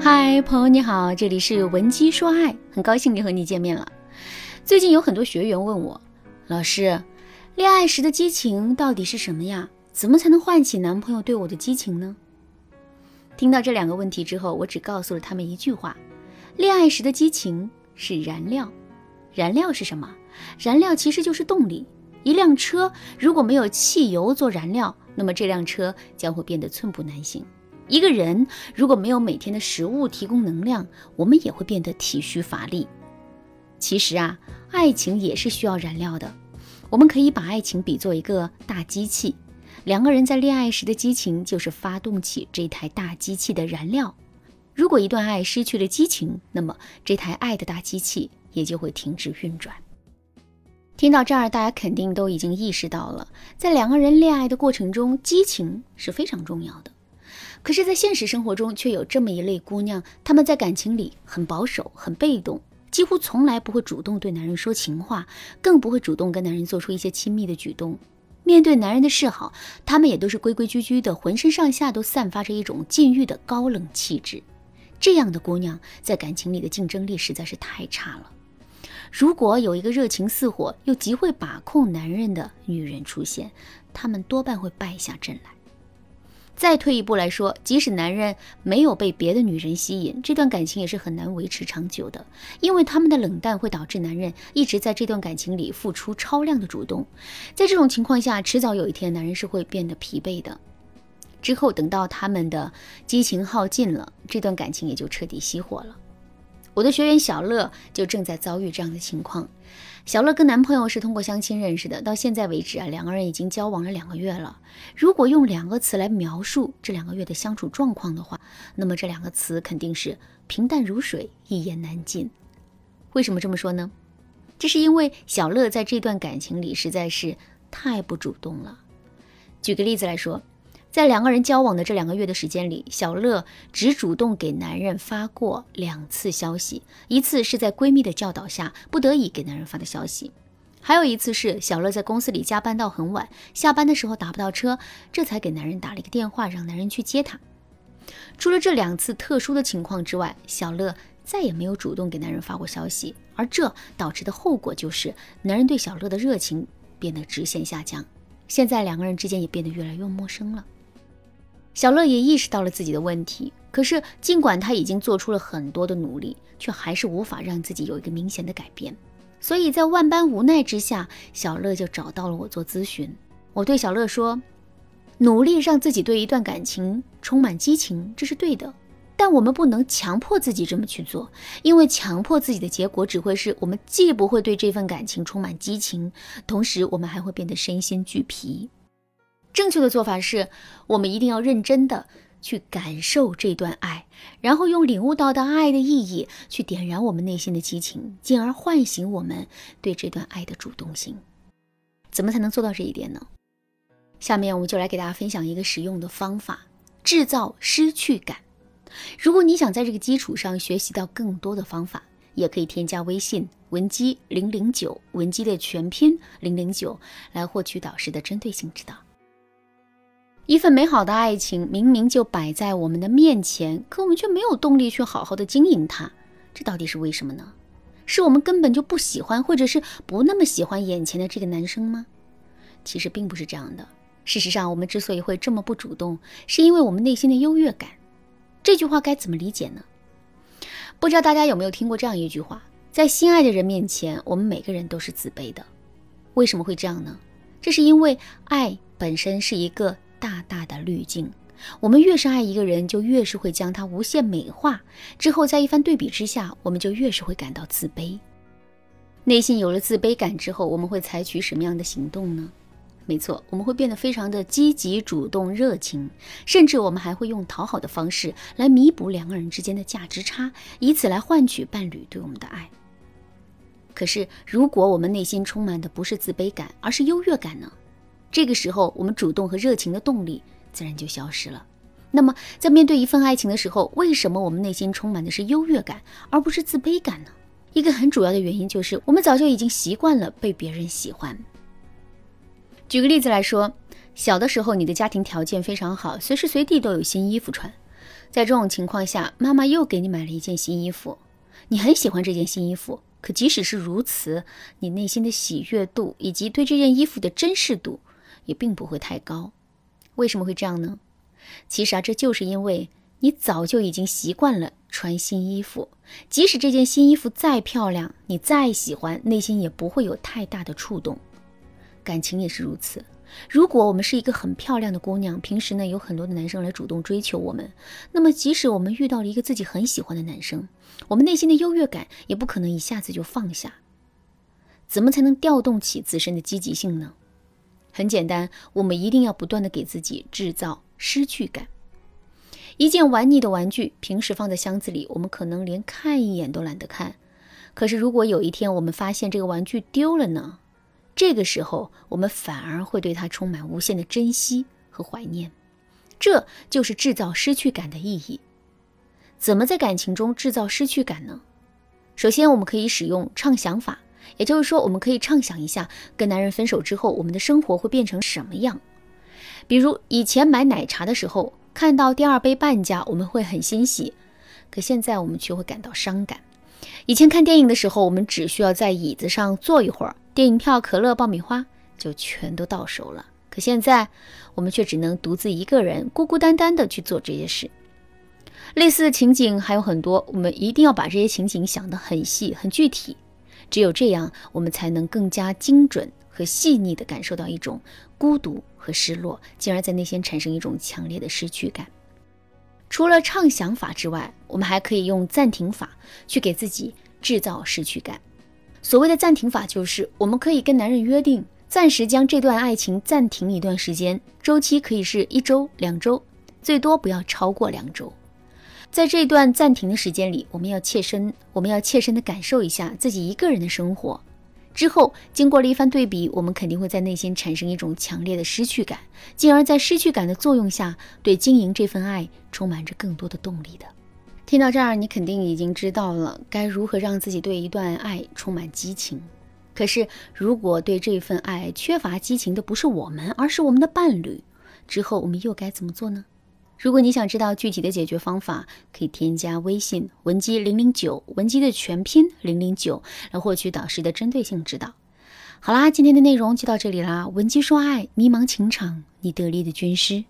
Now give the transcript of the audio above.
嗨，朋友你好，这里是文姬说爱，很高兴又和你见面了。最近有很多学员问我，老师，恋爱时的激情到底是什么呀？怎么才能唤起男朋友对我的激情呢？听到这两个问题之后，我只告诉了他们一句话：恋爱时的激情是燃料。燃料是什么？燃料其实就是动力。一辆车如果没有汽油做燃料，那么这辆车将会变得寸步难行。一个人如果没有每天的食物提供能量，我们也会变得体虚乏力。其实啊，爱情也是需要燃料的。我们可以把爱情比作一个大机器，两个人在恋爱时的激情就是发动起这台大机器的燃料。如果一段爱失去了激情，那么这台爱的大机器也就会停止运转。听到这儿，大家肯定都已经意识到了，在两个人恋爱的过程中，激情是非常重要的。可是，在现实生活中，却有这么一类姑娘，她们在感情里很保守、很被动，几乎从来不会主动对男人说情话，更不会主动跟男人做出一些亲密的举动。面对男人的示好，她们也都是规规矩矩的，浑身上下都散发着一种禁欲的高冷气质。这样的姑娘在感情里的竞争力实在是太差了。如果有一个热情似火又极会把控男人的女人出现，她们多半会败下阵来。再退一步来说，即使男人没有被别的女人吸引，这段感情也是很难维持长久的，因为他们的冷淡会导致男人一直在这段感情里付出超量的主动。在这种情况下，迟早有一天男人是会变得疲惫的。之后等到他们的激情耗尽了，这段感情也就彻底熄火了。我的学员小乐就正在遭遇这样的情况。小乐跟男朋友是通过相亲认识的，到现在为止啊，两个人已经交往了两个月了。如果用两个词来描述这两个月的相处状况的话，那么这两个词肯定是平淡如水，一言难尽。为什么这么说呢？这是因为小乐在这段感情里实在是太不主动了。举个例子来说。在两个人交往的这两个月的时间里，小乐只主动给男人发过两次消息，一次是在闺蜜的教导下不得已给男人发的消息，还有一次是小乐在公司里加班到很晚，下班的时候打不到车，这才给男人打了一个电话，让男人去接她。除了这两次特殊的情况之外，小乐再也没有主动给男人发过消息，而这导致的后果就是男人对小乐的热情变得直线下降，现在两个人之间也变得越来越陌生了。小乐也意识到了自己的问题，可是尽管他已经做出了很多的努力，却还是无法让自己有一个明显的改变。所以在万般无奈之下，小乐就找到了我做咨询。我对小乐说：“努力让自己对一段感情充满激情，这是对的，但我们不能强迫自己这么去做，因为强迫自己的结果只会是我们既不会对这份感情充满激情，同时我们还会变得身心俱疲。”正确的做法是，我们一定要认真的去感受这段爱，然后用领悟到的爱的意义去点燃我们内心的激情，进而唤醒我们对这段爱的主动性。怎么才能做到这一点呢？下面我们就来给大家分享一个实用的方法：制造失去感。如果你想在这个基础上学习到更多的方法，也可以添加微信文姬零零九，文姬的全拼零零九，来获取导师的针对性指导。一份美好的爱情明明就摆在我们的面前，可我们却没有动力去好好的经营它，这到底是为什么呢？是我们根本就不喜欢，或者是不那么喜欢眼前的这个男生吗？其实并不是这样的。事实上，我们之所以会这么不主动，是因为我们内心的优越感。这句话该怎么理解呢？不知道大家有没有听过这样一句话：在心爱的人面前，我们每个人都是自卑的。为什么会这样呢？这是因为爱本身是一个。大大的滤镜，我们越是爱一个人，就越是会将他无限美化。之后，在一番对比之下，我们就越是会感到自卑。内心有了自卑感之后，我们会采取什么样的行动呢？没错，我们会变得非常的积极、主动、热情，甚至我们还会用讨好的方式来弥补两个人之间的价值差，以此来换取伴侣对我们的爱。可是，如果我们内心充满的不是自卑感，而是优越感呢？这个时候，我们主动和热情的动力自然就消失了。那么，在面对一份爱情的时候，为什么我们内心充满的是优越感，而不是自卑感呢？一个很主要的原因就是，我们早就已经习惯了被别人喜欢。举个例子来说，小的时候你的家庭条件非常好，随时随地都有新衣服穿，在这种情况下，妈妈又给你买了一件新衣服，你很喜欢这件新衣服，可即使是如此，你内心的喜悦度以及对这件衣服的珍视度也并不会太高。为什么会这样呢？其实啊，这就是因为你早就已经习惯了穿新衣服，即使这件新衣服再漂亮，你再喜欢，内心也不会有太大的触动。感情也是如此。如果我们是一个很漂亮的姑娘，平时呢有很多的男生来主动追求我们，那么即使我们遇到了一个自己很喜欢的男生，我们内心的优越感也不可能一下子就放下。怎么才能调动起自身的积极性呢？很简单，我们一定要不断的给自己制造失去感。一件玩腻的玩具，平时放在箱子里，我们可能连看一眼都懒得看。可是如果有一天我们发现这个玩具丢了呢？这个时候，我们反而会对它充满无限的珍惜和怀念，这就是制造失去感的意义。怎么在感情中制造失去感呢？首先，我们可以使用畅想法，也就是说，我们可以畅想一下，跟男人分手之后，我们的生活会变成什么样。比如，以前买奶茶的时候，看到第二杯半价，我们会很欣喜，可现在我们却会感到伤感。以前看电影的时候，我们只需要在椅子上坐一会儿。电影票、可乐、爆米花就全都到手了。可现在，我们却只能独自一个人孤孤单单的去做这些事。类似的情景还有很多，我们一定要把这些情景想得很细、很具体。只有这样，我们才能更加精准和细腻地感受到一种孤独和失落，进而在内心产生一种强烈的失去感。除了畅想法之外，我们还可以用暂停法去给自己制造失去感。所谓的暂停法，就是我们可以跟男人约定，暂时将这段爱情暂停一段时间，周期可以是一周、两周，最多不要超过两周。在这段暂停的时间里，我们要切身，我们要切身的感受一下自己一个人的生活。之后，经过了一番对比，我们肯定会在内心产生一种强烈的失去感，进而，在失去感的作用下，对经营这份爱充满着更多的动力的。听到这儿，你肯定已经知道了该如何让自己对一段爱充满激情。可是，如果对这份爱缺乏激情的不是我们，而是我们的伴侣，之后我们又该怎么做呢？如果你想知道具体的解决方法，可以添加微信文姬零零九，文姬的全拼零零九，来获取导师的针对性指导。好啦，今天的内容就到这里啦。文姬说爱，迷茫情场，你得力的军师。